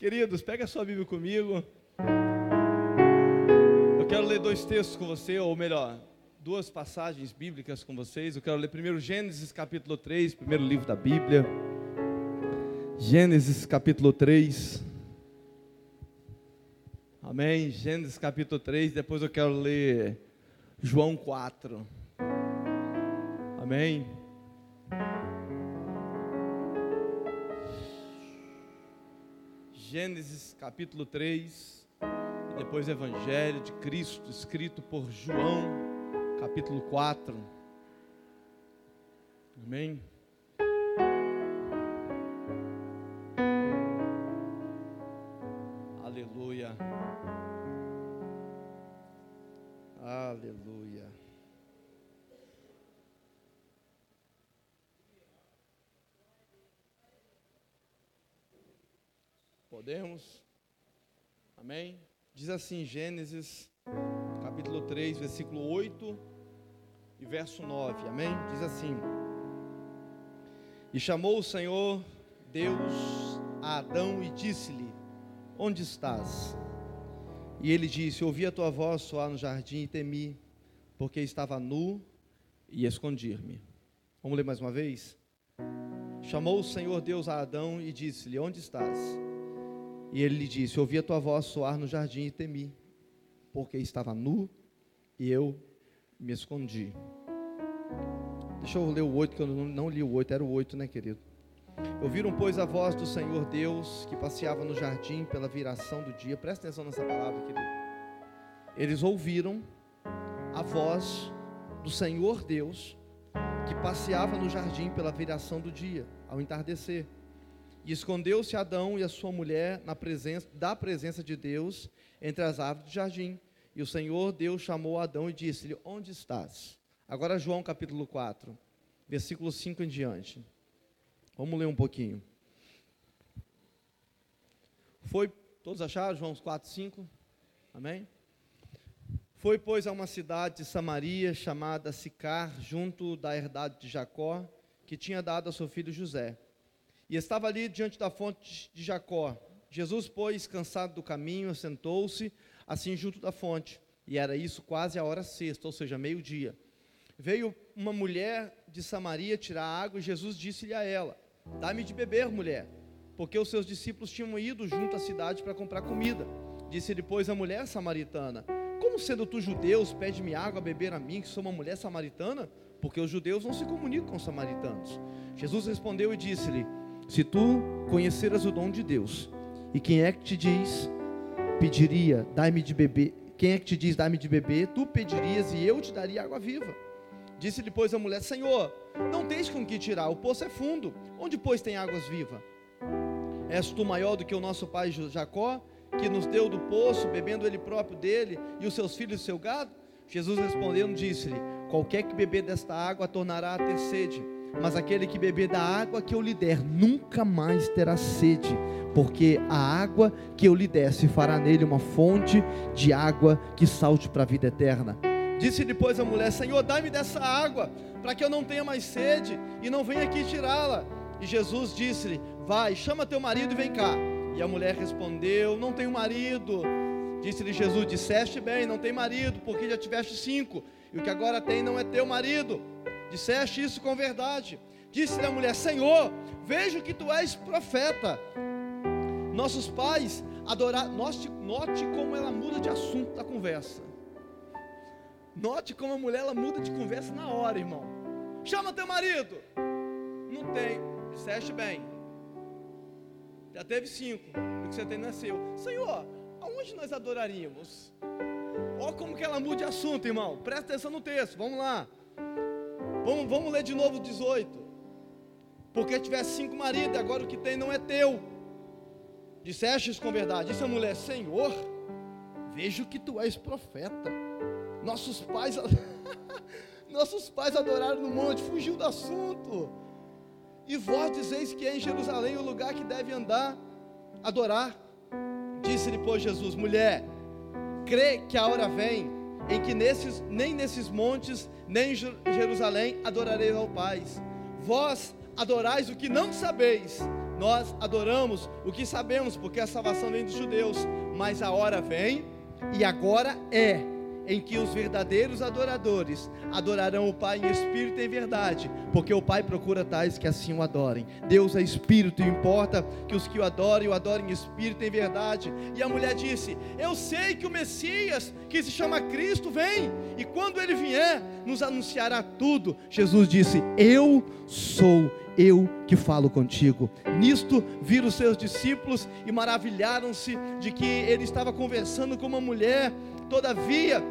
Queridos, pega a sua Bíblia comigo. Eu quero ler dois textos com você, ou melhor, duas passagens bíblicas com vocês. Eu quero ler primeiro Gênesis capítulo 3, primeiro livro da Bíblia. Gênesis capítulo 3. Amém? Gênesis capítulo 3, depois eu quero ler João 4. Amém? Gênesis capítulo 3, e depois Evangelho de Cristo, escrito por João, capítulo 4. Amém? Podemos? Amém? Diz assim, Gênesis, capítulo 3, versículo 8 e verso 9. Amém? Diz assim: E chamou o Senhor Deus a Adão e disse-lhe: Onde estás? E ele disse: Ouvi a tua voz soar no jardim e temi, porque estava nu e escondi-me. Vamos ler mais uma vez? Chamou o Senhor Deus a Adão e disse-lhe: Onde estás? E ele lhe disse: Ouvi a tua voz soar no jardim e temi, porque estava nu e eu me escondi. Deixa eu ler o 8, que eu não, não li o 8, era o 8, né, querido? Ouviram, pois, a voz do Senhor Deus que passeava no jardim pela viração do dia. Presta atenção nessa palavra, querido. Eles ouviram a voz do Senhor Deus que passeava no jardim pela viração do dia, ao entardecer. E escondeu-se Adão e a sua mulher na presença da presença de Deus entre as árvores do jardim. E o Senhor Deus chamou Adão e disse-lhe: Onde estás? Agora João capítulo 4, versículo 5 em diante. Vamos ler um pouquinho. Foi, todos acharam João 4, 5? Amém? Foi, pois, a uma cidade de Samaria chamada Sicar, junto da herdade de Jacó, que tinha dado a seu filho José. E estava ali diante da fonte de Jacó. Jesus, pois, cansado do caminho, sentou-se assim junto da fonte. E era isso quase a hora sexta, ou seja, meio-dia. Veio uma mulher de Samaria tirar água e Jesus disse-lhe a ela: Dá-me de beber, mulher, porque os seus discípulos tinham ido junto à cidade para comprar comida. Disse-lhe, pois, a mulher samaritana: Como sendo tu judeus, pede-me água a beber a mim, que sou uma mulher samaritana? Porque os judeus não se comunicam com os samaritanos. Jesus respondeu e disse-lhe: Se tu conheceras o dom de Deus, e quem é que te diz, pediria, dai-me de beber, quem é que te diz, dai-me de beber, tu pedirias e eu te daria água viva. Disse depois a mulher: Senhor, não tens com que tirar, o poço é fundo. Onde, pois, tem águas vivas? És tu maior do que o nosso pai Jacó, que nos deu do poço, bebendo ele próprio dele, e os seus filhos e seu gado? Jesus respondendo, disse-lhe: Qualquer que beber desta água tornará a ter sede, mas aquele que beber da água que eu lhe der nunca mais terá sede, porque a água que eu lhe der se fará nele uma fonte de água que salte para a vida eterna. Disse depois a mulher: Senhor, dá-me dessa água, para que eu não tenha mais sede e não venha aqui tirá-la. E Jesus disse-lhe: Vai, chama teu marido e vem cá. E a mulher respondeu: Não tenho marido. Disse-lhe Jesus: Disseste bem, não tem marido, porque já tiveste cinco, e o que agora tem não é teu marido. Disseste isso com verdade. Disse-lhe a mulher: Senhor, vejo que tu és profeta. Nossos pais adoraram. Note, note como ela muda de assunto da conversa. Note como a mulher ela muda de conversa na hora, irmão. Chama teu marido. Não tem. Disseste bem. Já teve cinco. O que você tem nasceu. Senhor, aonde nós adoraríamos? Olha como que ela muda de assunto, irmão. Presta atenção no texto. Vamos lá. Vamos, vamos ler de novo o 18. Porque tivesse cinco maridos, agora o que tem não é teu. Disseste isso com verdade. Disse a mulher: Senhor, vejo que tu és profeta. Nossos pais, nossos pais adoraram no monte, fugiu do assunto. E vós dizeis que é em Jerusalém o lugar que deve andar, adorar. Disse-lhe, pois, Jesus: Mulher, crê que a hora vem em que nesses, nem nesses montes, nem em Jerusalém adorareis ao Pai. Vós adorais o que não sabeis, nós adoramos o que sabemos, porque a salvação vem dos judeus, mas a hora vem e agora é em que os verdadeiros adoradores adorarão o Pai em espírito e em verdade, porque o Pai procura tais que assim o adorem. Deus é espírito e importa que os que o adorem o adorem em espírito e em verdade. E a mulher disse: Eu sei que o Messias, que se chama Cristo, vem, e quando ele vier, nos anunciará tudo. Jesus disse: Eu sou eu que falo contigo. Nisto viram seus discípulos e maravilharam-se de que ele estava conversando com uma mulher Todavia,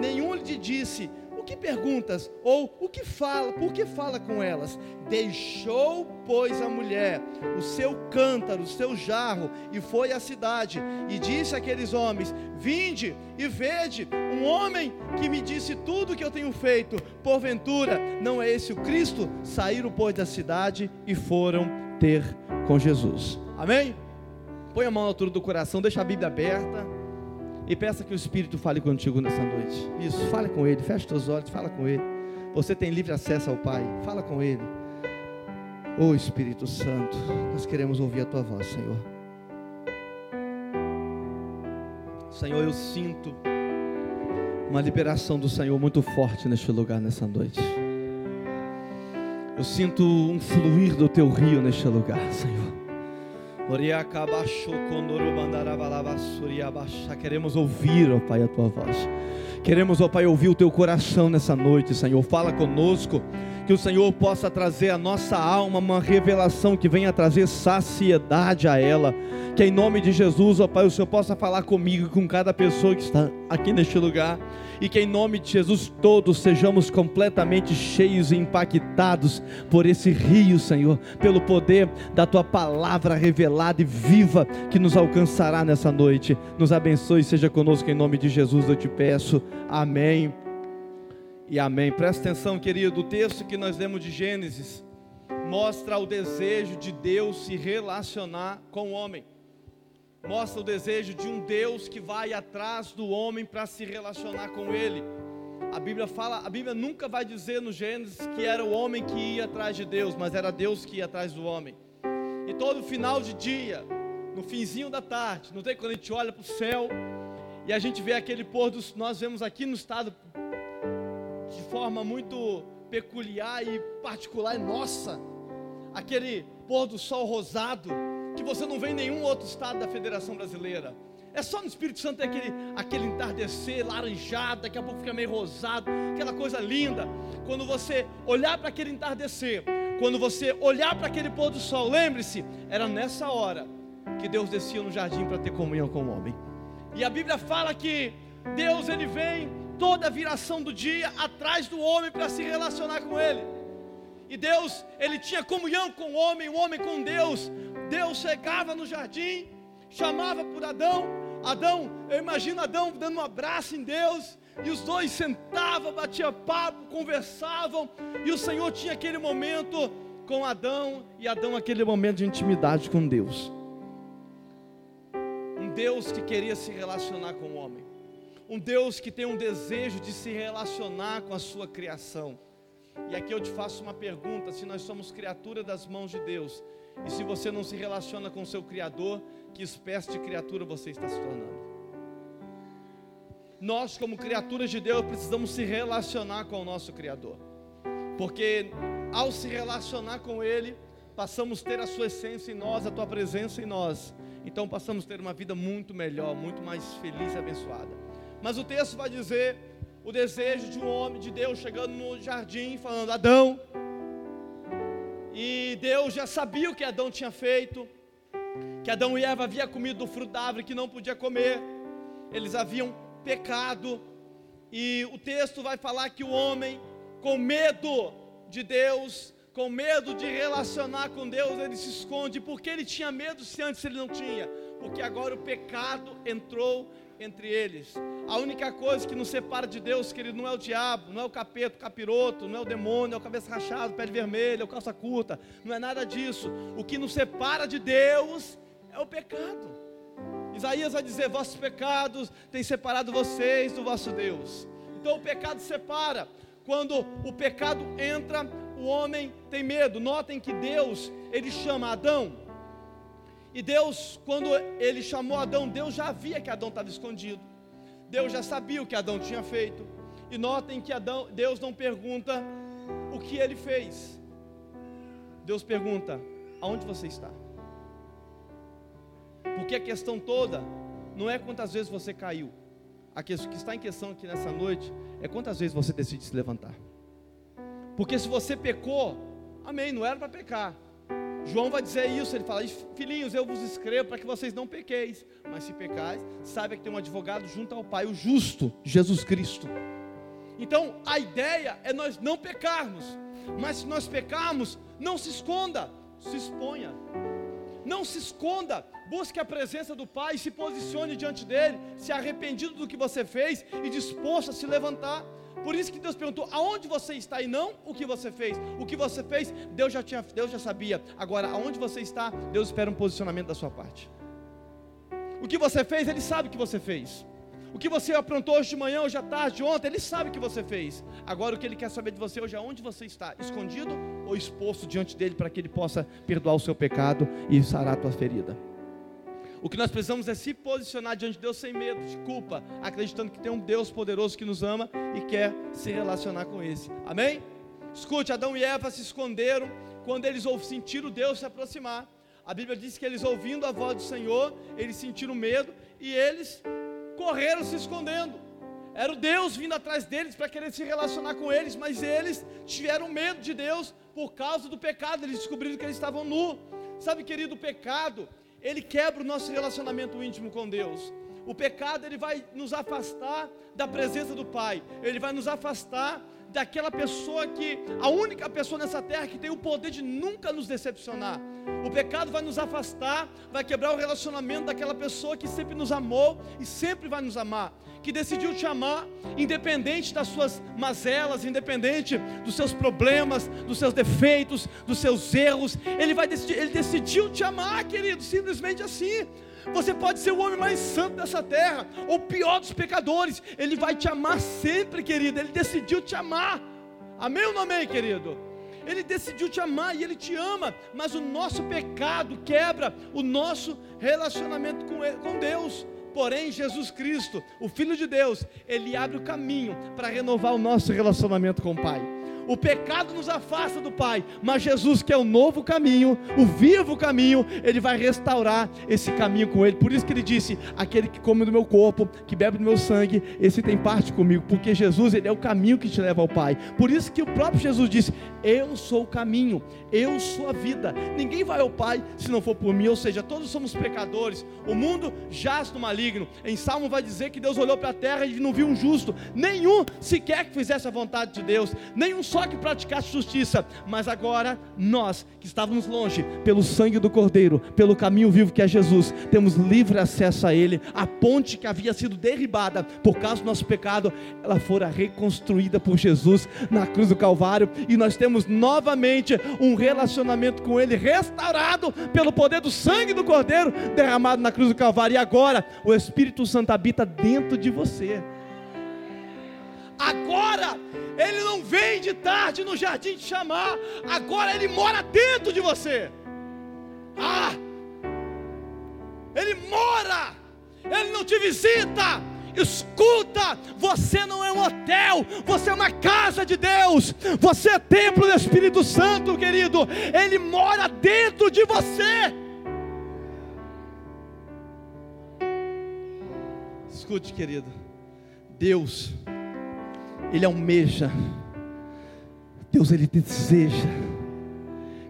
nenhum lhe disse: O que perguntas? Ou o que fala? Por que fala com elas? Deixou, pois, a mulher o seu cântaro, o seu jarro, e foi à cidade, e disse àqueles homens: Vinde e vede um homem que me disse tudo o que eu tenho feito. Porventura, não é esse o Cristo? Saíram, pois, da cidade e foram ter com Jesus. Amém? Põe a mão na altura do coração, deixa a Bíblia aberta. E peça que o Espírito fale contigo nessa noite. Isso, fale com Ele, feche seus olhos, fala com Ele. Você tem livre acesso ao Pai, fala com Ele. Ô oh, Espírito Santo, nós queremos ouvir a Tua voz, Senhor. Senhor, eu sinto uma liberação do Senhor muito forte neste lugar, nessa noite. Eu sinto um fluir do Teu rio neste lugar, Senhor. Queremos ouvir, ó Pai, a tua voz. Queremos, ó Pai, ouvir o teu coração nessa noite, Senhor. Fala conosco. Que o Senhor possa trazer à nossa alma uma revelação que venha trazer saciedade a ela. Que em nome de Jesus, ó Pai, o Senhor possa falar comigo, com cada pessoa que está aqui neste lugar e que em nome de Jesus todos sejamos completamente cheios e impactados por esse rio, Senhor, pelo poder da tua palavra revelada e viva que nos alcançará nessa noite. Nos abençoe e seja conosco em nome de Jesus, eu te peço. Amém. E amém. Presta atenção, querido, o texto que nós lemos de Gênesis mostra o desejo de Deus se relacionar com o homem mostra o desejo de um Deus que vai atrás do homem para se relacionar com ele. A Bíblia fala, a Bíblia nunca vai dizer no Gênesis que era o homem que ia atrás de Deus, mas era Deus que ia atrás do homem. E todo final de dia, no finzinho da tarde, não tem quando a gente olha para o céu e a gente vê aquele pôr do nós vemos aqui no estado forma muito peculiar e particular, nossa, aquele pôr do sol rosado que você não vê em nenhum outro estado da Federação Brasileira. É só no Espírito Santo tem aquele, aquele entardecer laranjado, daqui a pouco fica meio rosado, aquela coisa linda. Quando você olhar para aquele entardecer, quando você olhar para aquele pôr do sol, lembre-se, era nessa hora que Deus descia no jardim para ter comunhão com o homem. E a Bíblia fala que Deus ele vem toda a viração do dia atrás do homem para se relacionar com ele. E Deus, ele tinha comunhão com o homem, o homem com Deus, Deus chegava no jardim, chamava por Adão. Adão, eu imagino Adão dando um abraço em Deus, e os dois sentavam, batiam papo, conversavam, e o Senhor tinha aquele momento com Adão, e Adão aquele momento de intimidade com Deus. Um Deus que queria se relacionar com o homem, um Deus que tem um desejo de se relacionar com a sua criação. E aqui eu te faço uma pergunta: se nós somos criatura das mãos de Deus, e se você não se relaciona com o seu Criador, que espécie de criatura você está se tornando? Nós, como criaturas de Deus, precisamos se relacionar com o nosso Criador, porque ao se relacionar com Ele, passamos a ter a Sua essência em nós, a Tua presença em nós, então passamos a ter uma vida muito melhor, muito mais feliz e abençoada. Mas o texto vai dizer o desejo de um homem de Deus chegando no jardim, falando: Adão, e Deus já sabia o que Adão tinha feito, que Adão e Eva haviam comido do fruto da árvore que não podia comer, eles haviam pecado, e o texto vai falar que o homem, com medo de Deus, com medo de relacionar com Deus, ele se esconde, porque ele tinha medo se antes ele não tinha, porque agora o pecado entrou entre eles. A única coisa que nos separa de Deus, querido, não é o diabo, não é o capeta, o capiroto, não é o demônio, é o cabeça rachada, pele vermelha, é o calça curta, não é nada disso. O que nos separa de Deus é o pecado. Isaías vai dizer: vossos pecados têm separado vocês do vosso Deus. Então o pecado separa. Quando o pecado entra, o homem tem medo. Notem que Deus, ele chama Adão. E Deus, quando ele chamou Adão, Deus já via que Adão estava escondido. Deus já sabia o que Adão tinha feito. E notem que Adão, Deus não pergunta o que ele fez. Deus pergunta: aonde você está? Porque a questão toda não é quantas vezes você caiu. A que está em questão aqui nessa noite é quantas vezes você decide se levantar. Porque se você pecou, amém, não era para pecar. João vai dizer isso, ele fala: Filhinhos, eu vos escrevo para que vocês não pequeis, mas se pecais, saiba que tem um advogado junto ao Pai, o justo, Jesus Cristo. Então, a ideia é nós não pecarmos, mas se nós pecarmos, não se esconda, se exponha. Não se esconda, busque a presença do Pai, se posicione diante dele, se arrependido do que você fez e disposto a se levantar. Por isso que Deus perguntou: aonde você está e não o que você fez. O que você fez, Deus já tinha, Deus já sabia. Agora, aonde você está, Deus espera um posicionamento da sua parte. O que você fez, Ele sabe o que você fez. O que você aprontou hoje de manhã, hoje à tarde, ontem, Ele sabe o que você fez. Agora, o que Ele quer saber de você hoje é onde você está, escondido ou exposto diante dEle, para que Ele possa perdoar o seu pecado e sarar a tua ferida. O que nós precisamos é se posicionar diante de Deus sem medo, de culpa, acreditando que tem um Deus poderoso que nos ama e quer se relacionar com esse. Amém? Escute, Adão e Eva se esconderam quando eles sentiram Deus se aproximar. A Bíblia diz que eles ouvindo a voz do Senhor, eles sentiram medo e eles correram se escondendo. Era o Deus vindo atrás deles para querer se relacionar com eles, mas eles tiveram medo de Deus por causa do pecado, eles descobriram que eles estavam nu. Sabe, querido, o pecado ele quebra o nosso relacionamento íntimo com Deus. O pecado ele vai nos afastar da presença do Pai. Ele vai nos afastar daquela pessoa que a única pessoa nessa terra que tem o poder de nunca nos decepcionar. O pecado vai nos afastar, vai quebrar o relacionamento daquela pessoa que sempre nos amou e sempre vai nos amar, que decidiu te amar, independente das suas mazelas, independente dos seus problemas, dos seus defeitos, dos seus erros. Ele vai decidir, ele decidiu te amar, querido, simplesmente assim. Você pode ser o homem mais santo dessa terra, ou pior dos pecadores. Ele vai te amar sempre, querido. Ele decidiu te amar. Amém ou não amém, querido? Ele decidiu te amar e Ele te ama, mas o nosso pecado quebra o nosso relacionamento com, ele, com Deus. Porém, Jesus Cristo, o Filho de Deus, Ele abre o caminho para renovar o nosso relacionamento com o Pai. O pecado nos afasta do Pai, mas Jesus, que é o novo caminho, o vivo caminho, Ele vai restaurar esse caminho com Ele. Por isso que Ele disse: aquele que come do meu corpo, que bebe do meu sangue, esse tem parte comigo, porque Jesus, Ele é o caminho que te leva ao Pai. Por isso que o próprio Jesus disse: Eu sou o caminho, eu sou a vida. Ninguém vai ao Pai se não for por mim, ou seja, todos somos pecadores. O mundo jaz no maligno. Em Salmo vai dizer que Deus olhou para a terra e não viu um justo, nenhum sequer que fizesse a vontade de Deus, nenhum só que praticasse justiça, mas agora nós que estávamos longe, pelo sangue do Cordeiro, pelo caminho vivo que é Jesus, temos livre acesso a Ele. A ponte que havia sido derribada por causa do nosso pecado, ela fora reconstruída por Jesus na cruz do Calvário, e nós temos novamente um relacionamento com Ele restaurado pelo poder do sangue do Cordeiro derramado na cruz do Calvário, e agora o Espírito Santo habita dentro de você. Agora ele não vem de tarde no jardim te chamar, agora ele mora dentro de você. Ah! Ele mora, ele não te visita. Escuta, você não é um hotel, você é uma casa de Deus, você é templo do Espírito Santo, querido, ele mora dentro de você. Escute, querido, Deus ele almeja, Deus ele deseja,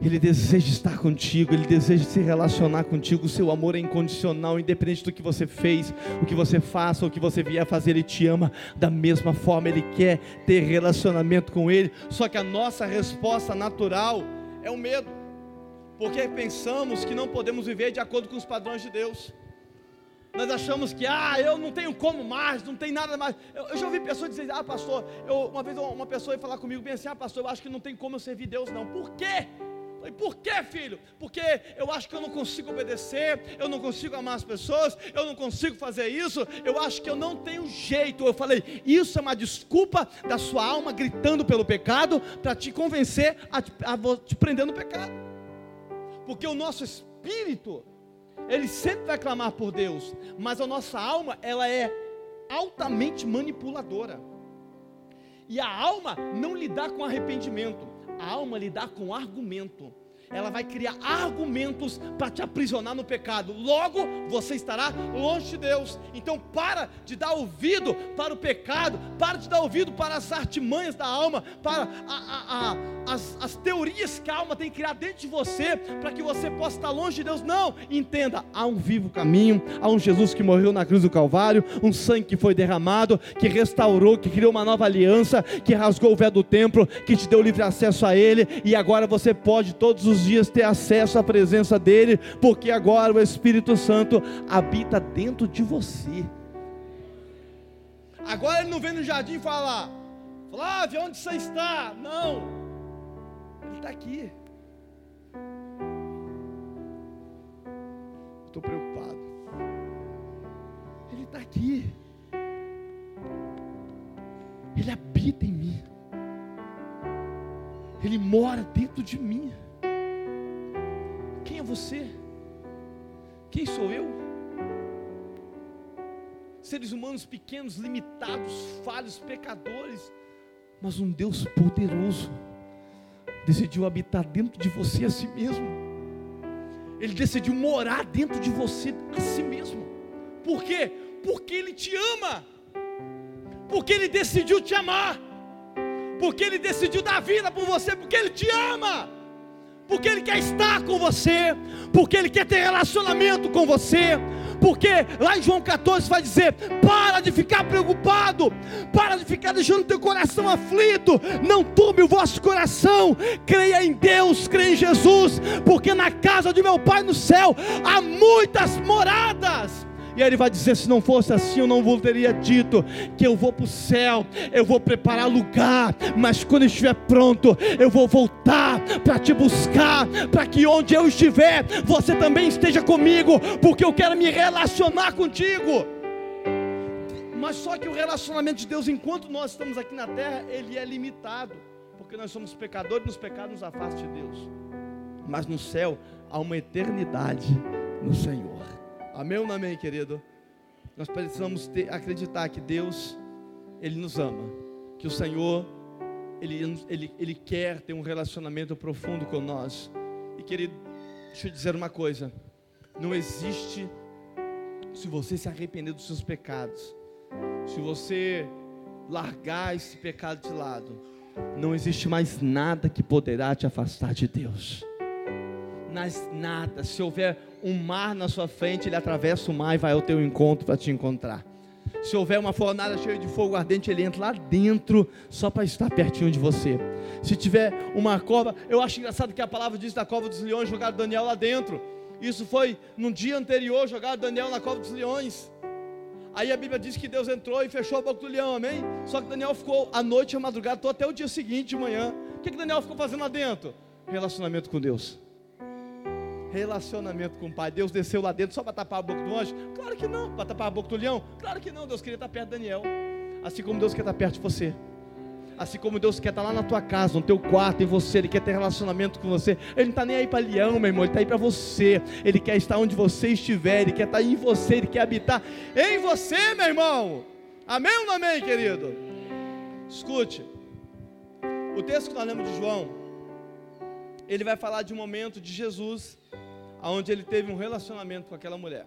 Ele deseja estar contigo, Ele deseja se relacionar contigo. O seu amor é incondicional, independente do que você fez, o que você faça, o que você vier fazer, Ele te ama da mesma forma. Ele quer ter relacionamento com Ele. Só que a nossa resposta natural é o medo, porque pensamos que não podemos viver de acordo com os padrões de Deus. Nós achamos que, ah, eu não tenho como mais, não tem nada mais. Eu, eu já ouvi pessoas dizer, ah, pastor, eu, uma vez uma pessoa ia falar comigo bem assim, ah, pastor, eu acho que não tem como eu servir Deus, não. Por quê? Falei, por quê, filho? Porque eu acho que eu não consigo obedecer, eu não consigo amar as pessoas, eu não consigo fazer isso, eu acho que eu não tenho jeito. Eu falei, isso é uma desculpa da sua alma gritando pelo pecado para te convencer a, a te prender no pecado. Porque o nosso espírito, Ele sempre vai clamar por Deus, mas a nossa alma, ela é altamente manipuladora. E a alma não lidar com arrependimento, a alma lidar com argumento ela vai criar argumentos para te aprisionar no pecado. Logo, você estará longe de Deus. Então, para de dar ouvido para o pecado, para de dar ouvido para as artimanhas da alma, para a, a, a, as, as teorias que a alma tem que criar dentro de você, para que você possa estar longe de Deus. Não, entenda: há um vivo caminho, há um Jesus que morreu na cruz do Calvário, um sangue que foi derramado, que restaurou, que criou uma nova aliança, que rasgou o véu do templo, que te deu livre acesso a Ele, e agora você pode todos os dias ter acesso à presença dEle, porque agora o Espírito Santo habita dentro de você. Agora ele não vem no jardim falar, Flávio, onde você está? Não, ele está aqui. Estou preocupado. Ele está aqui. Ele habita em mim. Ele mora dentro de mim é você? Quem sou eu? Seres humanos pequenos, limitados, falhos, pecadores, mas um Deus poderoso decidiu habitar dentro de você a si mesmo. Ele decidiu morar dentro de você a si mesmo. Por quê? Porque Ele te ama. Porque Ele decidiu te amar. Porque Ele decidiu dar vida por você. Porque Ele te ama porque Ele quer estar com você, porque Ele quer ter relacionamento com você. Porque lá em João 14 vai dizer: para de ficar preocupado, para de ficar deixando teu coração aflito, não turbe o vosso coração, creia em Deus, creia em Jesus, porque na casa de meu Pai no céu há muitas moradas. E aí ele vai dizer: se não fosse assim, eu não vos teria dito que eu vou para o céu, eu vou preparar lugar, mas quando estiver pronto, eu vou voltar para te buscar, para que onde eu estiver, você também esteja comigo, porque eu quero me relacionar contigo. Mas só que o relacionamento de Deus, enquanto nós estamos aqui na terra, ele é limitado, porque nós somos pecadores, nos pecados nos afasta de Deus. Mas no céu há uma eternidade no Senhor. Amém ou não amém, querido? Nós precisamos ter, acreditar que Deus, Ele nos ama, que o Senhor, Ele, Ele, Ele quer ter um relacionamento profundo com nós. E querido, deixa eu dizer uma coisa: não existe, se você se arrepender dos seus pecados, se você largar esse pecado de lado, não existe mais nada que poderá te afastar de Deus. Nas nada, se houver um mar na sua frente, ele atravessa o mar e vai ao teu encontro para te encontrar. Se houver uma fornalha cheia de fogo ardente, ele entra lá dentro só para estar pertinho de você. Se tiver uma cova, eu acho engraçado que a palavra diz da cova dos leões, jogar Daniel lá dentro. Isso foi no dia anterior, jogar Daniel na cova dos leões. Aí a Bíblia diz que Deus entrou e fechou a boca do leão, amém? Só que Daniel ficou a noite, a madrugada, até o dia seguinte, de manhã. O que, que Daniel ficou fazendo lá dentro? Relacionamento com Deus relacionamento com o Pai. Deus desceu lá dentro só para tapar a boca do anjo? Claro que não. Para tapar a boca do leão? Claro que não. Deus queria estar perto de Daniel. Assim como Deus quer estar perto de você. Assim como Deus quer estar lá na tua casa, no teu quarto, em você, Ele quer ter relacionamento com você. Ele não está nem aí para leão, meu irmão, Ele está aí para você. Ele quer estar onde você estiver, Ele quer estar em você, Ele quer habitar em você, meu irmão. Amém ou não amém, querido? Escute, o texto que nós lemos de João, ele vai falar de um momento de Jesus onde ele teve um relacionamento com aquela mulher.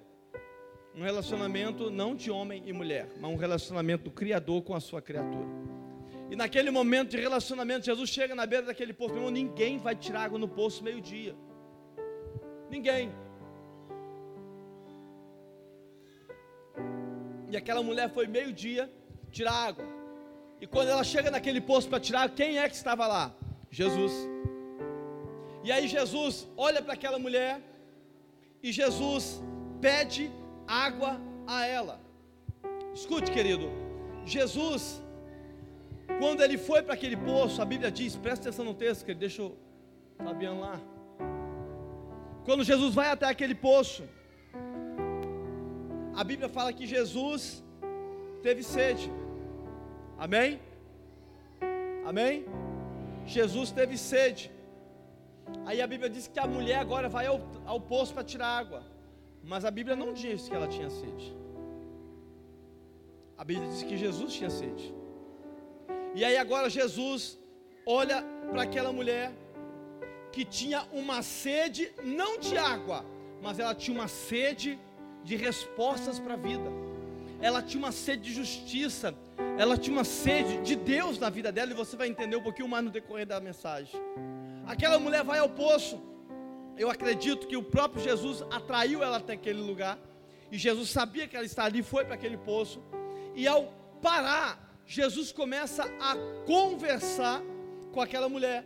Um relacionamento não de homem e mulher, mas um relacionamento do Criador com a sua criatura. E naquele momento de relacionamento, Jesus chega na beira daquele poço. Meu irmão, ninguém vai tirar água no poço meio-dia. Ninguém. E aquela mulher foi meio-dia tirar água. E quando ela chega naquele poço para tirar, quem é que estava lá? Jesus. E aí Jesus olha para aquela mulher e Jesus pede água a ela. Escute, querido, Jesus, quando ele foi para aquele poço, a Bíblia diz, presta atenção no texto, que ele deixa o Fabiano lá. Quando Jesus vai até aquele poço, a Bíblia fala que Jesus teve sede. Amém? Amém? Jesus teve sede. Aí a Bíblia diz que a mulher agora vai ao, ao poço para tirar água. Mas a Bíblia não diz que ela tinha sede. A Bíblia diz que Jesus tinha sede. E aí agora Jesus olha para aquela mulher que tinha uma sede, não de água, mas ela tinha uma sede de respostas para a vida. Ela tinha uma sede de justiça, ela tinha uma sede de Deus na vida dela, e você vai entender um pouquinho mais no decorrer da mensagem. Aquela mulher vai ao poço. Eu acredito que o próprio Jesus atraiu ela até aquele lugar. E Jesus sabia que ela estava ali, foi para aquele poço. E ao parar, Jesus começa a conversar com aquela mulher.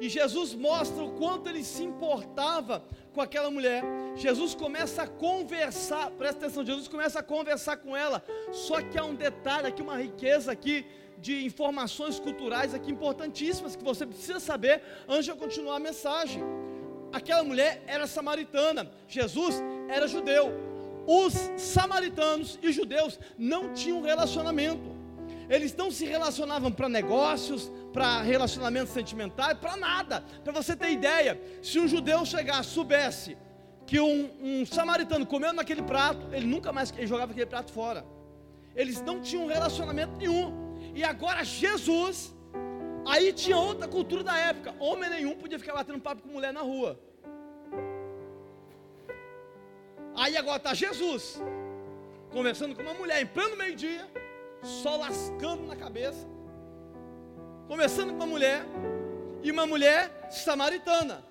E Jesus mostra o quanto ele se importava com aquela mulher. Jesus começa a conversar, presta atenção, Jesus começa a conversar com ela. Só que há um detalhe aqui, uma riqueza aqui de informações culturais aqui importantíssimas que você precisa saber antes de eu continuar a mensagem. Aquela mulher era samaritana, Jesus era judeu. Os samaritanos e judeus não tinham relacionamento. Eles não se relacionavam para negócios, para relacionamentos sentimentais, para nada. Para você ter ideia, se um judeu chegasse, soubesse que um, um, samaritano comeu naquele prato, ele nunca mais ele jogava aquele prato fora. Eles não tinham relacionamento nenhum. E agora Jesus, aí tinha outra cultura da época. Homem nenhum podia ficar batendo papo com mulher na rua. Aí agora está Jesus conversando com uma mulher em pleno meio-dia só lascando na cabeça, conversando com uma mulher, e uma mulher samaritana.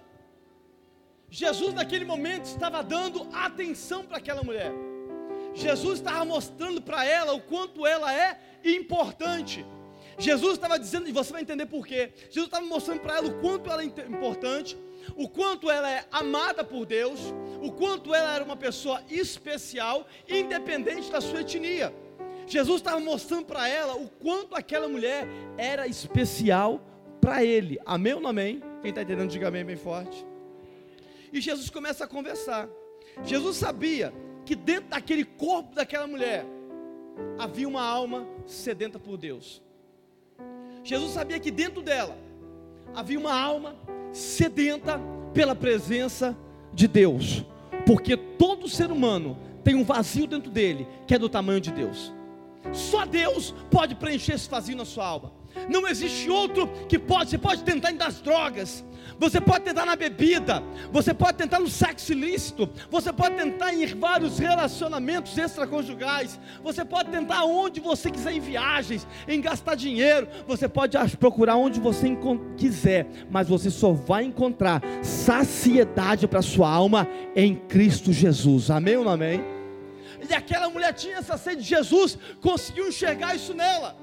Jesus, naquele momento, estava dando atenção para aquela mulher. Jesus estava mostrando para ela o quanto ela é importante. Jesus estava dizendo, e você vai entender por quê. Jesus estava mostrando para ela o quanto ela é importante, o quanto ela é amada por Deus, o quanto ela era uma pessoa especial, independente da sua etnia. Jesus estava mostrando para ela o quanto aquela mulher era especial para ele. Amém ou não amém? Quem está entendendo, diga amém bem forte. E Jesus começa a conversar. Jesus sabia que dentro daquele corpo daquela mulher havia uma alma sedenta por Deus. Jesus sabia que dentro dela havia uma alma sedenta pela presença de Deus. Porque todo ser humano tem um vazio dentro dele que é do tamanho de Deus. Só Deus pode preencher esse vazio na sua alma. Não existe outro que pode. Você pode tentar em das drogas, você pode tentar na bebida, você pode tentar no sexo ilícito, você pode tentar em vários relacionamentos extraconjugais, você pode tentar onde você quiser em viagens, em gastar dinheiro, você pode procurar onde você quiser, mas você só vai encontrar saciedade para sua alma em Cristo Jesus. Amém ou não amém? E aquela mulher tinha essa sede de Jesus, conseguiu enxergar isso nela.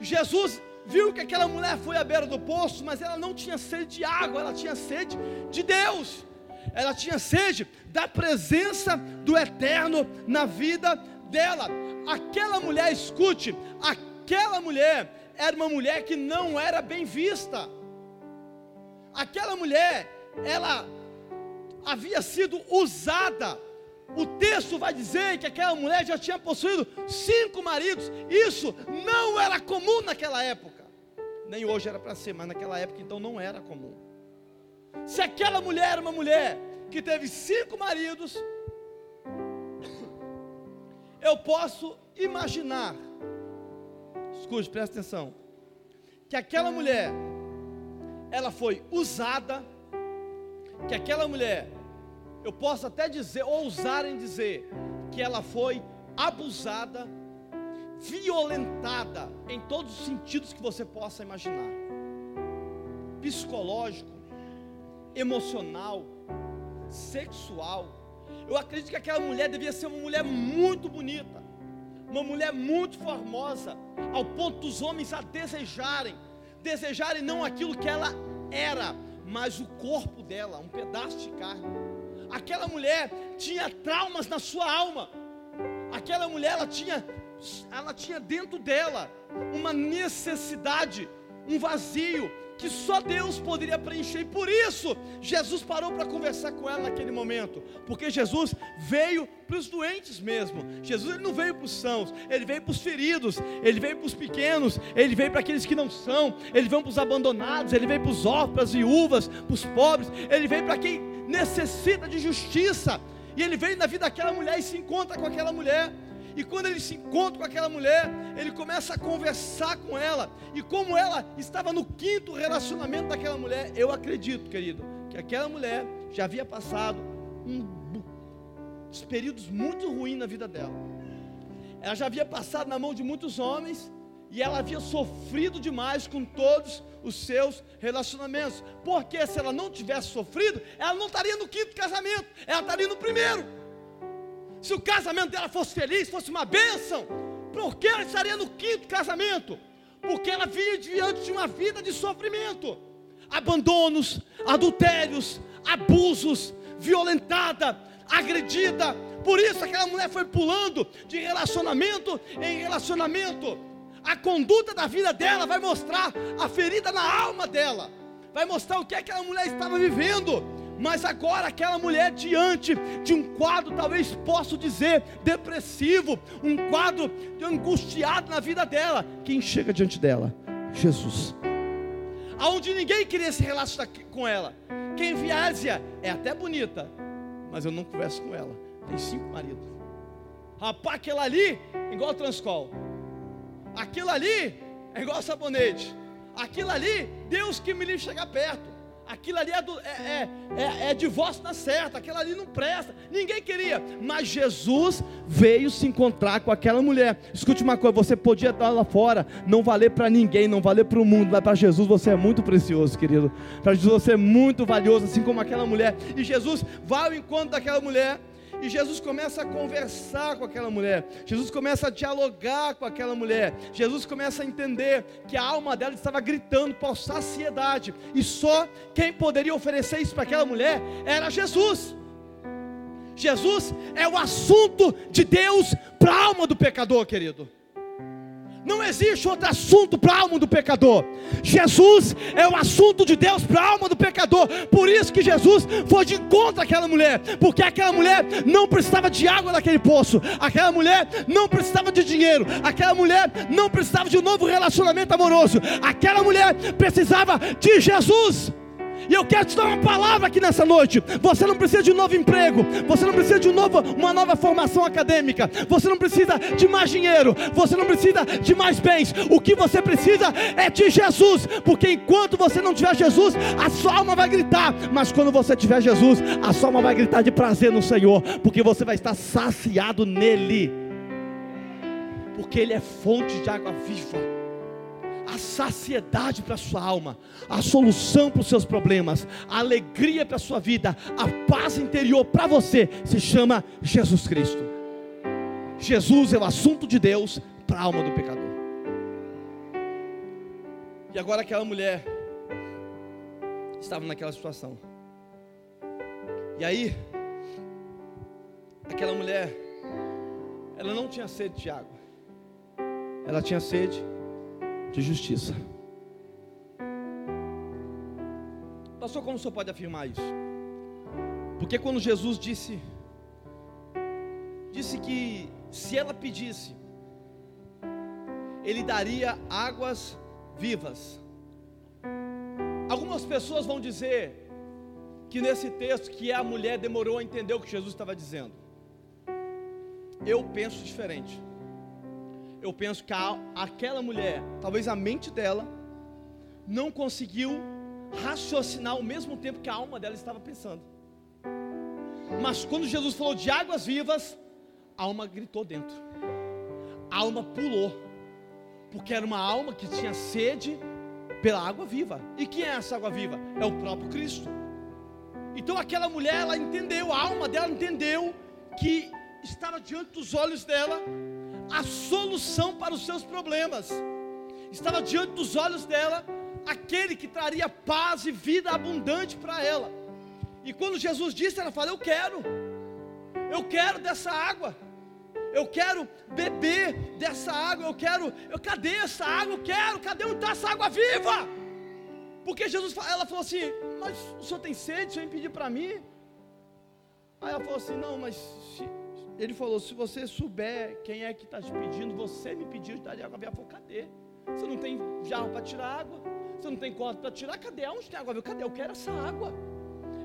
Jesus viu que aquela mulher foi à beira do poço, mas ela não tinha sede de água, ela tinha sede de Deus. Ela tinha sede da presença do eterno na vida dela. Aquela mulher, escute, aquela mulher era uma mulher que não era bem vista. Aquela mulher, ela havia sido usada o texto vai dizer que aquela mulher já tinha possuído cinco maridos. Isso não era comum naquela época. Nem hoje era para ser, mas naquela época então não era comum. Se aquela mulher era uma mulher que teve cinco maridos, eu posso imaginar, escute, presta atenção, que aquela mulher, ela foi usada, que aquela mulher eu posso até dizer, ousar em dizer, que ela foi abusada, violentada, em todos os sentidos que você possa imaginar psicológico, emocional, sexual. Eu acredito que aquela mulher devia ser uma mulher muito bonita, uma mulher muito formosa, ao ponto dos homens a desejarem, desejarem não aquilo que ela era, mas o corpo dela, um pedaço de carne aquela mulher tinha traumas na sua alma. Aquela mulher ela tinha ela tinha dentro dela uma necessidade, um vazio que só Deus poderia preencher. E por isso Jesus parou para conversar com ela naquele momento, porque Jesus veio para os doentes mesmo. Jesus ele não veio para os sãos, ele veio para os feridos, ele veio para os pequenos, ele veio para aqueles que não são, ele veio para os abandonados, ele veio para os órfãos, viúvas, para os pobres, ele veio para quem necessita de justiça. E ele vem na vida daquela mulher e se encontra com aquela mulher. E quando ele se encontra com aquela mulher, ele começa a conversar com ela. E como ela estava no quinto relacionamento daquela mulher, eu acredito, querido, que aquela mulher já havia passado um, períodos muito ruins na vida dela. Ela já havia passado na mão de muitos homens e ela havia sofrido demais com todos os seus relacionamentos. Porque se ela não tivesse sofrido, ela não estaria no quinto casamento, ela estaria no primeiro. Se o casamento dela fosse feliz, fosse uma bênção, por que ela estaria no quinto casamento? Porque ela vinha diante de uma vida de sofrimento, abandonos, adultérios, abusos, violentada, agredida. Por isso aquela mulher foi pulando de relacionamento em relacionamento. A conduta da vida dela vai mostrar a ferida na alma dela, vai mostrar o que aquela mulher estava vivendo. Mas agora aquela mulher diante de um quadro, talvez posso dizer, depressivo, um quadro angustiado na vida dela. Quem chega diante dela? Jesus. Aonde ninguém queria se relacionar com ela. Quem viaja é até bonita, mas eu não converso com ela. Tem cinco maridos. Rapaz, aquela ali, igual Transcol. Aquilo ali é igual sabonete. Aquilo ali, Deus que me livre chegar perto. Aquilo ali é, do, é, é, é, é divórcio na certa, aquilo ali não presta, ninguém queria, mas Jesus veio se encontrar com aquela mulher. Escute uma coisa: você podia estar lá fora, não valer para ninguém, não valer para o mundo, mas para Jesus você é muito precioso, querido. Para Jesus você é muito valioso, assim como aquela mulher. E Jesus vai ao encontro daquela mulher e Jesus começa a conversar com aquela mulher. Jesus começa a dialogar com aquela mulher. Jesus começa a entender que a alma dela estava gritando por saciedade. E só quem poderia oferecer isso para aquela mulher era Jesus. Jesus é o assunto de Deus para a alma do pecador, querido. Não existe outro assunto para a alma do pecador. Jesus é o assunto de Deus para a alma do pecador. Por isso que Jesus foi de encontro àquela mulher, porque aquela mulher não precisava de água naquele poço, aquela mulher não precisava de dinheiro, aquela mulher não precisava de um novo relacionamento amoroso, aquela mulher precisava de Jesus. E eu quero te dar uma palavra aqui nessa noite. Você não precisa de um novo emprego, você não precisa de um novo, uma nova formação acadêmica, você não precisa de mais dinheiro, você não precisa de mais bens. O que você precisa é de Jesus, porque enquanto você não tiver Jesus, a sua alma vai gritar, mas quando você tiver Jesus, a sua alma vai gritar de prazer no Senhor, porque você vai estar saciado nele. Porque ele é fonte de água viva a saciedade para a sua alma, a solução para os seus problemas, a alegria para a sua vida, a paz interior para você, se chama Jesus Cristo. Jesus é o assunto de Deus para a alma do pecador. E agora aquela mulher estava naquela situação. E aí, aquela mulher, ela não tinha sede de água, ela tinha sede de justiça. Pastor, como o senhor pode afirmar isso? Porque quando Jesus disse, disse que se ela pedisse, ele daria águas vivas. Algumas pessoas vão dizer que nesse texto que a mulher demorou a entender o que Jesus estava dizendo. Eu penso diferente eu penso que a, aquela mulher, talvez a mente dela, não conseguiu raciocinar ao mesmo tempo que a alma dela estava pensando. Mas quando Jesus falou de águas vivas, a alma gritou dentro, a alma pulou, porque era uma alma que tinha sede pela água viva. E quem é essa água viva? É o próprio Cristo. Então aquela mulher, ela entendeu, a alma dela entendeu que estava diante dos olhos dela a solução para os seus problemas. Estava diante dos olhos dela aquele que traria paz e vida abundante para ela. E quando Jesus disse, ela falou: Eu quero, eu quero dessa água, eu quero beber dessa água, eu quero, eu cadê essa água? Eu quero, cadê onde está essa água viva? Porque Jesus, ela falou assim: Mas o senhor tem sede? O senhor pedir para mim? Aí ela falou assim: Não, mas ele falou: se você souber quem é que está te pedindo, você me pediu de dar água viva. Falou: cadê? Você não tem jarro para tirar água? Você não tem corda para tirar? Cadê? Onde tem água viva? Cadê? Eu quero essa água.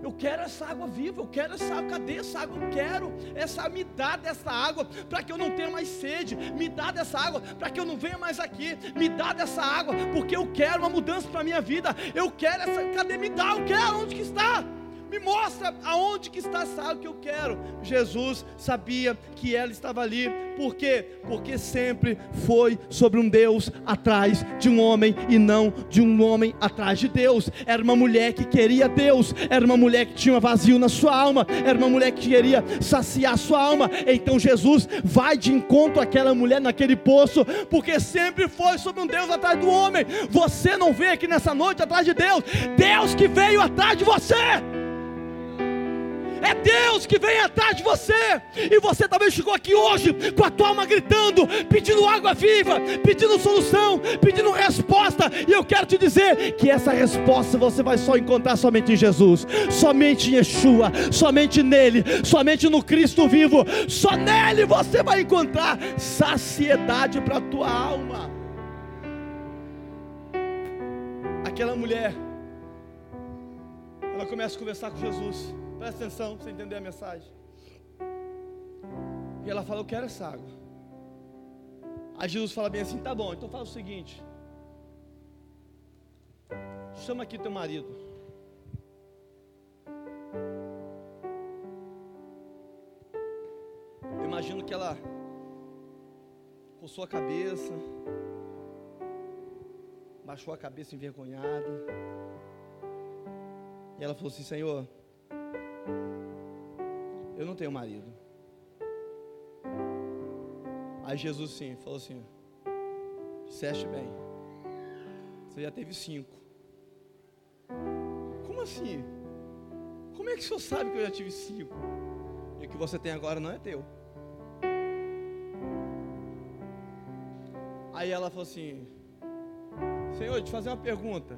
Eu quero essa água viva, eu quero essa água, cadê essa água? Eu quero essa, me dá dessa água, para que eu não tenha mais sede, me dá dessa água, para que eu não venha mais aqui, me dá dessa água, porque eu quero uma mudança para a minha vida, eu quero essa, cadê? Me dá, eu quero, onde que está? Me mostra aonde que está essa água que eu quero. Jesus sabia que ela estava ali. Por quê? Porque sempre foi sobre um Deus atrás de um homem e não de um homem atrás de Deus. Era uma mulher que queria Deus, era uma mulher que tinha vazio na sua alma, era uma mulher que queria saciar sua alma. Então Jesus vai de encontro àquela mulher naquele poço, porque sempre foi sobre um Deus atrás do homem. Você não veio aqui nessa noite atrás de Deus, Deus que veio atrás de você. É Deus que vem atrás de você. E você talvez chegou aqui hoje com a tua alma gritando, pedindo água viva, pedindo solução, pedindo resposta. E eu quero te dizer que essa resposta você vai só encontrar somente em Jesus, somente em Yeshua, somente nele, somente no Cristo vivo. Só nele você vai encontrar saciedade para a tua alma. Aquela mulher, ela começa a conversar com Jesus. Presta atenção para você entender a mensagem. E ela fala: Eu quero essa água. Aí Jesus fala bem assim: Tá bom, então faz o seguinte. Chama aqui teu marido. Eu imagino que ela coçou a cabeça, baixou a cabeça envergonhada. E ela falou assim: Senhor, eu não tenho marido. Aí Jesus sim falou assim: disseste bem, você já teve cinco. Como assim? Como é que o senhor sabe que eu já tive cinco? E o que você tem agora não é teu. Aí ela falou assim: Senhor, te fazer uma pergunta.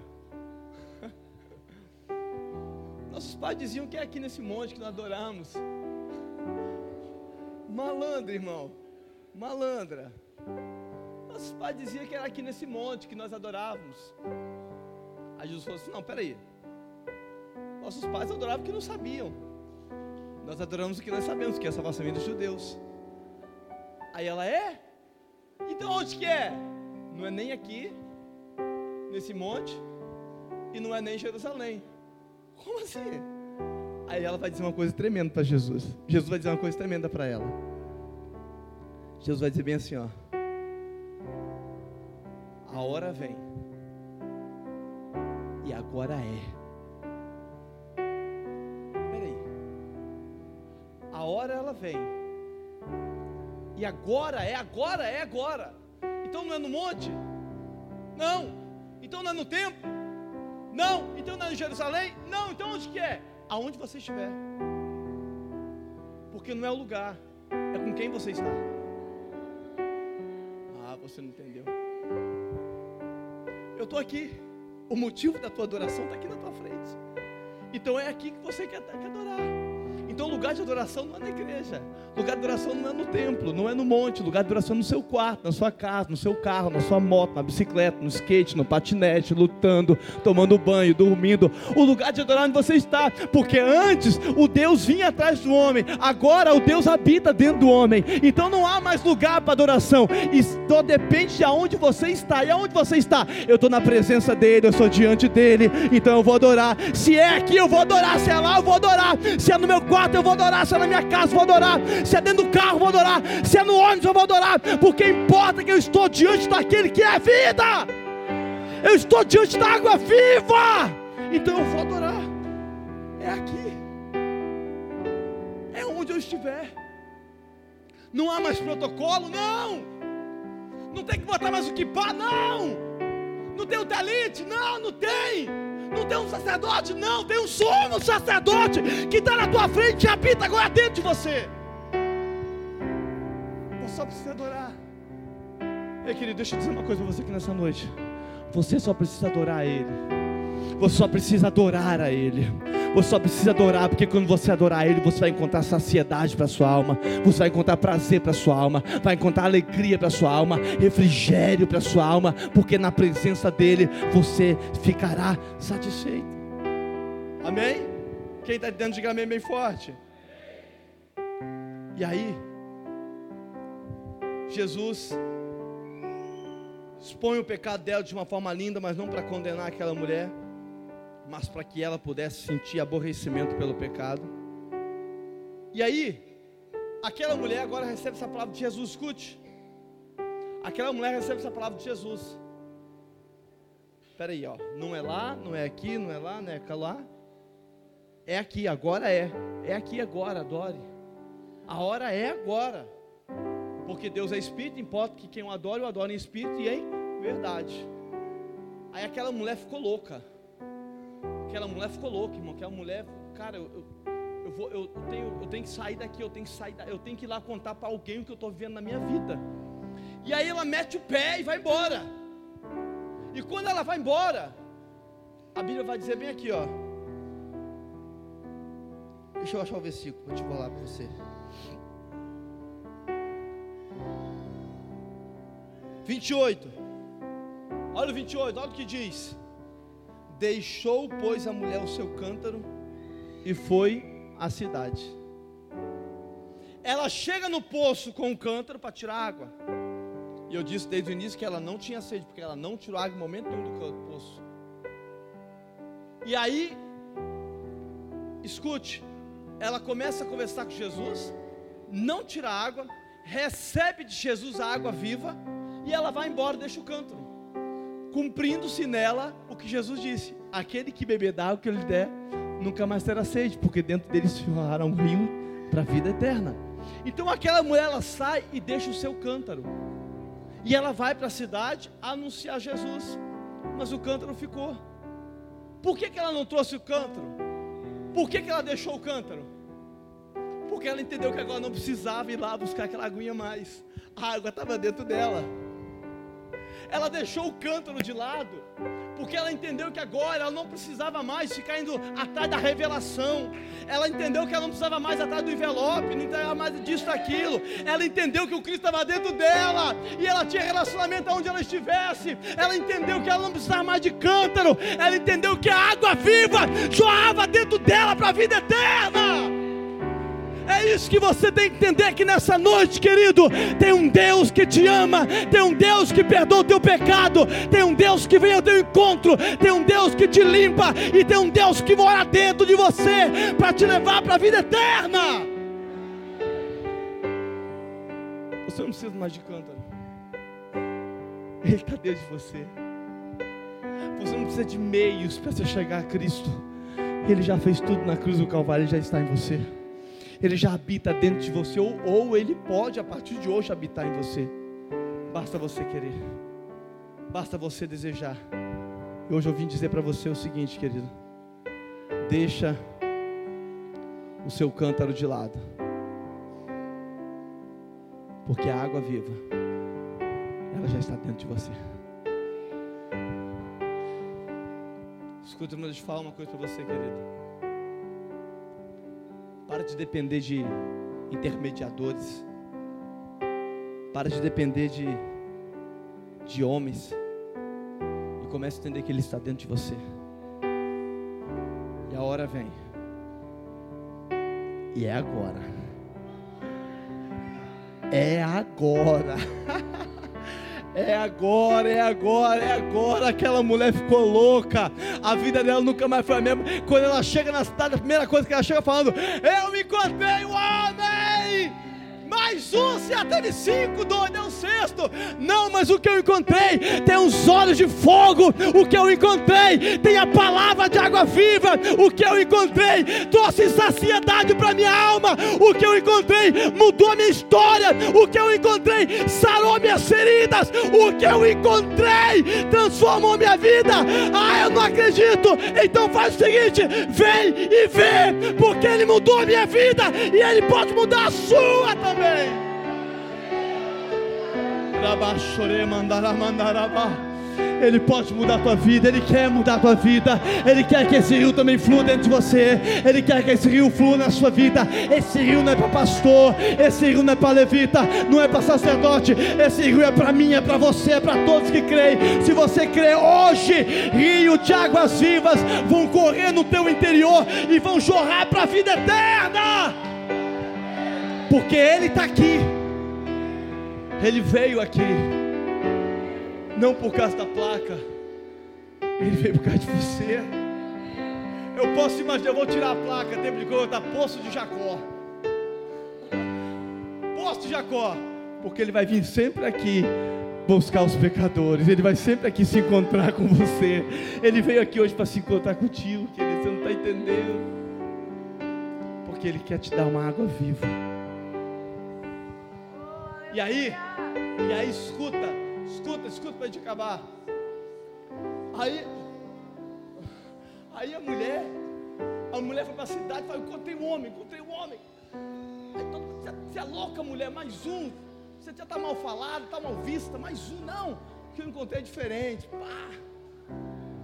Nossos pais diziam que é aqui nesse monte que nós adoramos. Malandra, irmão. Malandra. Nossos pais diziam que era aqui nesse monte que nós adorávamos. Aí Jesus falou assim: Não, peraí. Nossos pais adoravam o que não sabiam. Nós adoramos o que nós sabemos, que é a salvação dos judeus. Aí ela é? Então onde que é? Não é nem aqui, nesse monte, e não é nem em Jerusalém. Como assim? Aí ela vai dizer uma coisa tremenda para Jesus. Jesus vai dizer uma coisa tremenda para ela. Jesus vai dizer bem assim, ó. A hora vem. E agora é. Peraí. A hora ela vem. E agora é, agora é agora. Então não é no monte? Não. Então não é no templo? Não. Então não é em Jerusalém? Não. Então onde que é? Aonde você estiver. Porque não é o lugar, é com quem você está. Ah, você não entendeu. Eu estou aqui. O motivo da tua adoração está aqui na tua frente. Então é aqui que você quer, quer adorar. Então, lugar de adoração não é na igreja, lugar de adoração não é no templo, não é no monte, lugar de adoração é no seu quarto, na sua casa, no seu carro, na sua moto, na bicicleta, no skate, no patinete, lutando, tomando banho, dormindo. O lugar de adorar onde você está, porque antes o Deus vinha atrás do homem, agora o Deus habita dentro do homem. Então não há mais lugar para adoração. Isso depende de aonde você está. E aonde você está? Eu estou na presença dele, eu sou diante dele, então eu vou adorar. Se é aqui, eu vou adorar. Se é lá, eu vou adorar. Se é no meu quarto, eu vou adorar, se é na minha casa eu vou adorar, se é dentro do carro eu vou adorar, se é no ônibus eu vou adorar, porque importa que eu estou diante daquele que é vida. Eu estou diante da água viva. Então eu vou adorar. É aqui. É onde eu estiver. Não há mais protocolo, não. Não tem que botar mais o que pá, não. Não tem o talite, não, não tem. Não tem um sacerdote, não, tem um sumo sacerdote que está na tua frente e habita agora dentro de você. Você só precisa adorar. Ei, querido, deixa eu dizer uma coisa para você aqui nessa noite. Você só precisa adorar a Ele. Você só precisa adorar a Ele. Você só precisa adorar, porque quando você adorar Ele, você vai encontrar saciedade para sua alma, você vai encontrar prazer para sua alma, vai encontrar alegria para sua alma, refrigério para sua alma, porque na presença dele você ficará satisfeito. Amém? Quem está dentro, diga amém bem forte. E aí, Jesus expõe o pecado dela de uma forma linda, mas não para condenar aquela mulher, mas para que ela pudesse sentir aborrecimento pelo pecado. E aí, aquela mulher agora recebe essa palavra de Jesus, escute. Aquela mulher recebe essa palavra de Jesus. Espera aí, ó. Não é lá, não é aqui, não é lá, não é lá. É aqui, agora é. É aqui agora, adore. A hora é agora. Porque Deus é espírito, importa que quem o adore, o adore em espírito e em verdade. Aí aquela mulher ficou louca. Aquela mulher ficou louca, irmão. Aquela mulher, cara, eu, eu, eu vou, eu, tenho, eu tenho que sair daqui, eu tenho que sair, eu tenho que ir lá contar para alguém o que eu estou vivendo na minha vida. E aí ela mete o pé e vai embora. E quando ela vai embora, a Bíblia vai dizer bem aqui, ó. Deixa eu achar o versículo, eu te lá para você. 28. Olha o 28, olha o que diz. Deixou, pois, a mulher o seu cântaro e foi à cidade. Ela chega no poço com o cântaro para tirar água. E eu disse desde o início que ela não tinha sede, porque ela não tirou água em momento nenhum do poço. E aí, escute, ela começa a conversar com Jesus, não tira água, recebe de Jesus a água viva, e ela vai embora, deixa o cântaro, cumprindo-se nela o que Jesus disse: aquele que beber da água que eu lhe der, nunca mais terá sede, porque dentro dele se forrará um rio para a vida eterna. Então aquela mulher ela sai e deixa o seu cântaro. E ela vai para a cidade anunciar Jesus. Mas o cântaro ficou. Por que, que ela não trouxe o cântaro? Por que, que ela deixou o cântaro? Porque ela entendeu que agora não precisava ir lá buscar aquela aguinha mais. A água estava dentro dela. Ela deixou o cântaro de lado porque ela entendeu que agora ela não precisava mais ficar indo atrás da revelação, ela entendeu que ela não precisava mais atrás do envelope, não precisava mais disso, daquilo, ela entendeu que o Cristo estava dentro dela, e ela tinha relacionamento aonde ela estivesse, ela entendeu que ela não precisava mais de cântaro, ela entendeu que a água viva jorrava dentro dela para a vida eterna. É isso que você tem que entender que nessa noite, querido, tem um Deus que te ama, tem um Deus que perdoa o teu pecado, tem um Deus que vem ao teu encontro, tem um Deus que te limpa e tem um Deus que mora dentro de você para te levar para a vida eterna. Você não precisa mais de cântaro. Ele está dentro de você. Você não precisa de meios para você chegar a Cristo. Ele já fez tudo na cruz do Calvário, ele já está em você. Ele já habita dentro de você, ou, ou Ele pode a partir de hoje habitar em você. Basta você querer, basta você desejar. E hoje eu vim dizer para você o seguinte, querido: deixa o seu cântaro de lado, porque a água viva, ela já está dentro de você. Escuta, deixa eu falar uma coisa para você, querido. Para de depender de intermediadores. Para de depender de, de homens. E comece a entender que Ele está dentro de você. E a hora vem. E é agora. É agora. É agora, é agora, é agora. Aquela mulher ficou louca. A vida dela nunca mais foi a mesma. Quando ela chega na cidade, a primeira coisa que ela chega falando: Eu me encontrei o homem mais um, se teve cinco, doido, o sexto. Não, mas o que eu encontrei tem os olhos de fogo. O que eu encontrei tem a palavra de água viva. O que eu encontrei trouxe saciedade para minha alma. O que eu encontrei mudou a minha história. O que eu encontrei sarou minhas feridas. O que eu encontrei transformou minha vida. Ah, eu não acredito. Então faz o seguinte: vem e vê, porque Ele mudou a minha vida e Ele pode mudar a sua também. Ele pode mudar a tua vida, Ele quer mudar a tua vida, Ele quer que esse rio também flua dentro de você, Ele quer que esse rio flua na sua vida. Esse rio não é para pastor, esse rio não é para levita, não é para sacerdote, esse rio é para mim, é para você, é para todos que creem. Se você crê hoje, rio de águas vivas vão correr no teu interior e vão jorrar para a vida eterna, porque Ele está aqui, Ele veio aqui não por causa da placa, ele veio por causa de você. Eu posso imaginar, eu vou tirar a placa, tempo de conta, Poço de Jacó. Poço de Jacó, porque ele vai vir sempre aqui buscar os pecadores, ele vai sempre aqui se encontrar com você. Ele veio aqui hoje para se encontrar contigo, querido, você não está entendendo. Porque ele quer te dar uma água viva. E aí, e aí escuta, Escuta, escuta para gente acabar. Aí, aí a mulher, a mulher foi para a cidade e falou: encontrei um homem, encontrei um homem. Aí todo mundo, você é louca, mulher, mais um. Você já está mal falado, está mal vista, mais um, não. Que eu encontrei é diferente. Pá.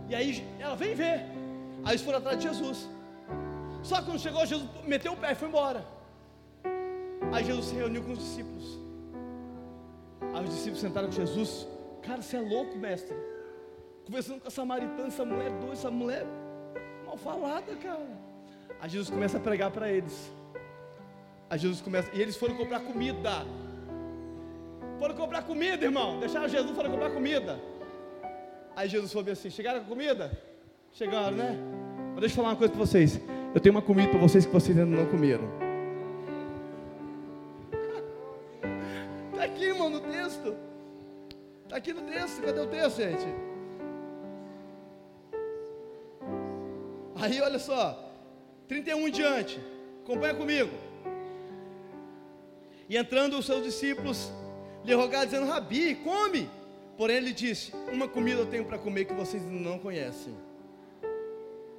E aí ela vem ver. Aí eles foram atrás de Jesus. Só que quando chegou, Jesus meteu o pé e foi embora. Aí Jesus se reuniu com os discípulos. Aí os discípulos sentaram com Jesus. Cara, você é louco, mestre. Conversando com a samaritana, essa mulher doida, essa mulher mal falada, cara. Aí Jesus começa a pregar para eles. Aí Jesus começa, e eles foram comprar comida. Foram comprar comida, irmão. Deixaram Jesus, foram comprar comida. Aí Jesus falou assim: chegaram com comida? Chegaram, né? Mas deixa eu falar uma coisa para vocês. Eu tenho uma comida para vocês que vocês ainda não comeram. Gente? Aí, olha só. 31 em diante. Acompanha comigo. E entrando os seus discípulos, lhe rogaram, dizendo: Rabi, come. Porém, ele disse: Uma comida eu tenho para comer que vocês não conhecem.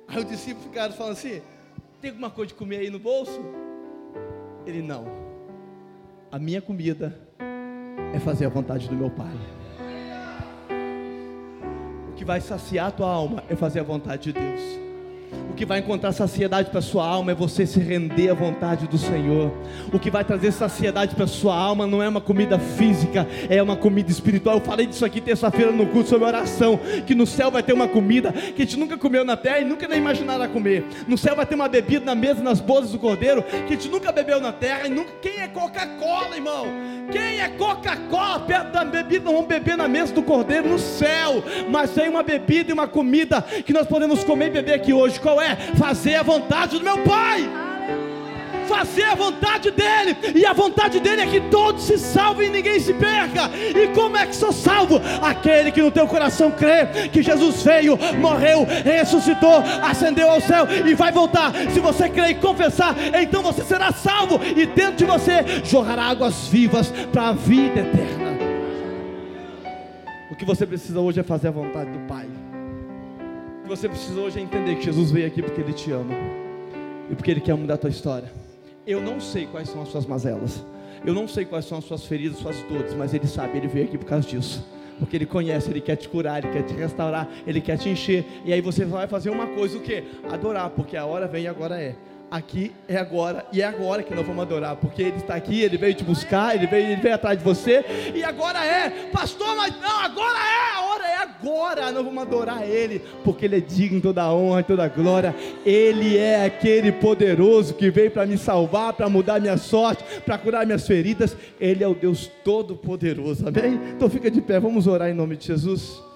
Aí os discípulos ficaram falando assim: Tem alguma coisa de comer aí no bolso? Ele não. A minha comida é fazer a vontade do meu Pai. Que vai saciar a tua alma é fazer a vontade de Deus. Que vai encontrar saciedade para sua alma é você se render à vontade do Senhor. O que vai trazer saciedade para sua alma não é uma comida física, é uma comida espiritual. Eu falei disso aqui terça-feira no culto sobre oração, que no céu vai ter uma comida que a gente nunca comeu na terra e nunca nem imaginará comer. No céu vai ter uma bebida na mesa, nas bodas do cordeiro, que a gente nunca bebeu na terra e nunca. Quem é Coca-Cola, irmão? Quem é Coca-Cola perto da bebida? Não vamos beber na mesa do cordeiro no céu, mas tem uma bebida e uma comida que nós podemos comer e beber aqui hoje. Qual é? Fazer a vontade do meu Pai. Fazer a vontade dele, e a vontade dele é que todos se salvem e ninguém se perca. E como é que sou salvo? Aquele que no teu coração crê que Jesus veio, morreu, ressuscitou, ascendeu ao céu e vai voltar. Se você crer e confessar, então você será salvo, e dentro de você jorrará águas vivas para a vida eterna. O que você precisa hoje é fazer a vontade do Pai você precisa hoje é entender que Jesus veio aqui porque Ele te ama e porque Ele quer mudar a tua história. Eu não sei quais são as suas mazelas, eu não sei quais são as suas feridas, suas dores, mas Ele sabe, Ele veio aqui por causa disso. Porque Ele conhece, Ele quer te curar, Ele quer te restaurar, Ele quer te encher. E aí você vai fazer uma coisa, o que? Adorar, porque a hora vem e agora é aqui é agora, e é agora que nós vamos adorar, porque Ele está aqui, Ele veio te buscar, Ele veio, ele veio atrás de você, e agora é, pastor, mas não, agora é, a hora é agora, nós vamos adorar Ele, porque Ele é digno de toda a honra e toda a glória, Ele é aquele poderoso que veio para me salvar, para mudar minha sorte, para curar minhas feridas, Ele é o Deus Todo-Poderoso, amém? Então fica de pé, vamos orar em nome de Jesus.